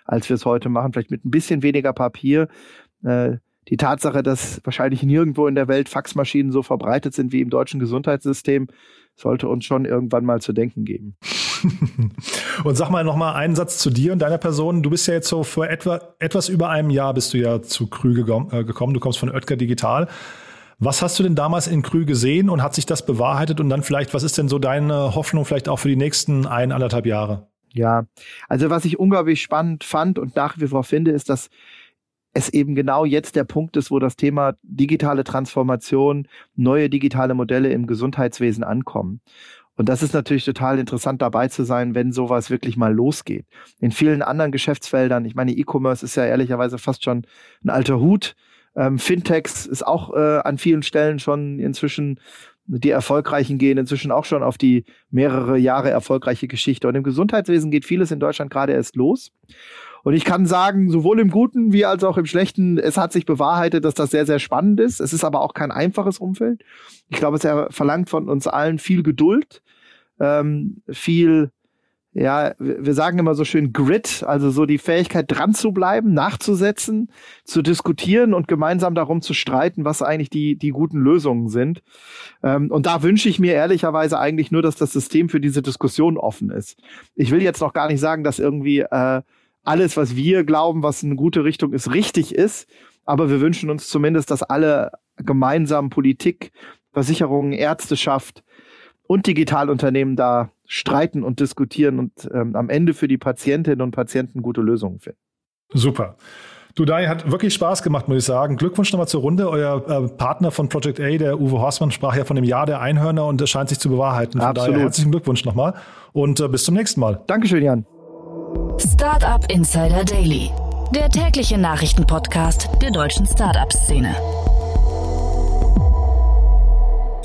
S15: als wir es heute machen, vielleicht mit ein bisschen weniger Papier. Äh, die Tatsache, dass wahrscheinlich nirgendwo in der Welt Faxmaschinen so verbreitet sind wie im deutschen Gesundheitssystem, sollte uns schon irgendwann mal zu denken geben. [LAUGHS]
S1: und sag mal noch mal einen Satz zu dir und deiner Person. Du bist ja jetzt so vor etwa etwas über einem Jahr bist du ja zu Krü äh, gekommen. Du kommst von Oetker Digital. Was hast du denn damals in Krü gesehen und hat sich das bewahrheitet? Und dann vielleicht, was ist denn so deine Hoffnung vielleicht auch für die nächsten ein, anderthalb Jahre?
S15: Ja, also was ich unglaublich spannend fand und nach wie vor finde, ist, dass es eben genau jetzt der Punkt ist, wo das Thema digitale Transformation, neue digitale Modelle im Gesundheitswesen ankommen. Und das ist natürlich total interessant dabei zu sein, wenn sowas wirklich mal losgeht. In vielen anderen Geschäftsfeldern, ich meine, E-Commerce ist ja ehrlicherweise fast schon ein alter Hut. Ähm, Fintechs ist auch äh, an vielen Stellen schon inzwischen die erfolgreichen gehen inzwischen auch schon auf die mehrere Jahre erfolgreiche Geschichte. Und im Gesundheitswesen geht vieles in Deutschland gerade erst los. Und ich kann sagen, sowohl im Guten wie als auch im Schlechten, es hat sich bewahrheitet, dass das sehr, sehr spannend ist. Es ist aber auch kein einfaches Umfeld. Ich glaube, es verlangt von uns allen viel Geduld, ähm, viel ja, wir sagen immer so schön Grit, also so die Fähigkeit dran zu bleiben, nachzusetzen, zu diskutieren und gemeinsam darum zu streiten, was eigentlich die, die guten Lösungen sind. Ähm, und da wünsche ich mir ehrlicherweise eigentlich nur, dass das System für diese Diskussion offen ist. Ich will jetzt noch gar nicht sagen, dass irgendwie äh, alles, was wir glauben, was eine gute Richtung ist, richtig ist. Aber wir wünschen uns zumindest, dass alle gemeinsam Politik, Versicherungen, Ärzteschaft und Digitalunternehmen da streiten und diskutieren und ähm, am Ende für die Patientinnen und Patienten gute Lösungen finden.
S1: Super. Du, Dani, hat wirklich Spaß gemacht, muss ich sagen. Glückwunsch nochmal zur Runde. Euer äh, Partner von Project A, der Uwe Horstmann, sprach ja von dem Jahr der Einhörner und es scheint sich zu bewahrheiten. Von
S15: Absolut.
S1: daher herzlichen Glückwunsch nochmal und äh, bis zum nächsten Mal.
S15: Dankeschön, Jan.
S2: Startup Insider Daily, der tägliche Nachrichtenpodcast der deutschen Startup-Szene.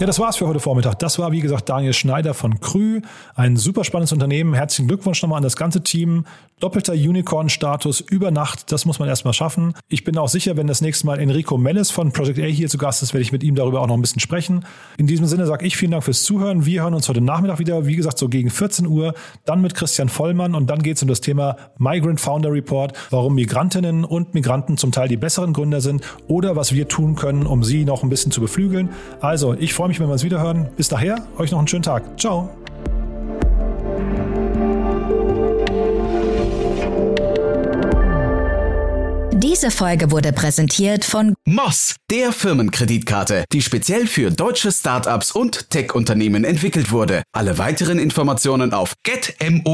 S1: Ja, das war's für heute Vormittag. Das war, wie gesagt, Daniel Schneider von Krü. Ein super spannendes Unternehmen. Herzlichen Glückwunsch nochmal an das ganze Team. Doppelter Unicorn-Status über Nacht, das muss man erstmal schaffen. Ich bin auch sicher, wenn das nächste Mal Enrico Mellis von Project A hier zu Gast ist, werde ich mit ihm darüber auch noch ein bisschen sprechen. In diesem Sinne sage ich vielen Dank fürs Zuhören. Wir hören uns heute Nachmittag wieder, wie gesagt, so gegen 14 Uhr. Dann mit Christian Vollmann und dann geht es um das Thema Migrant Founder Report, warum Migrantinnen und Migranten zum Teil die besseren Gründer sind oder was wir tun können, um sie noch ein bisschen zu beflügeln. Also, ich freue mich, wenn wir uns wieder hören. Bis daher, euch noch einen schönen Tag. Ciao.
S2: Diese Folge wurde präsentiert von
S8: Moss, der Firmenkreditkarte, die speziell für deutsche Startups und Tech-Unternehmen entwickelt wurde. Alle weiteren Informationen auf getmoss.de.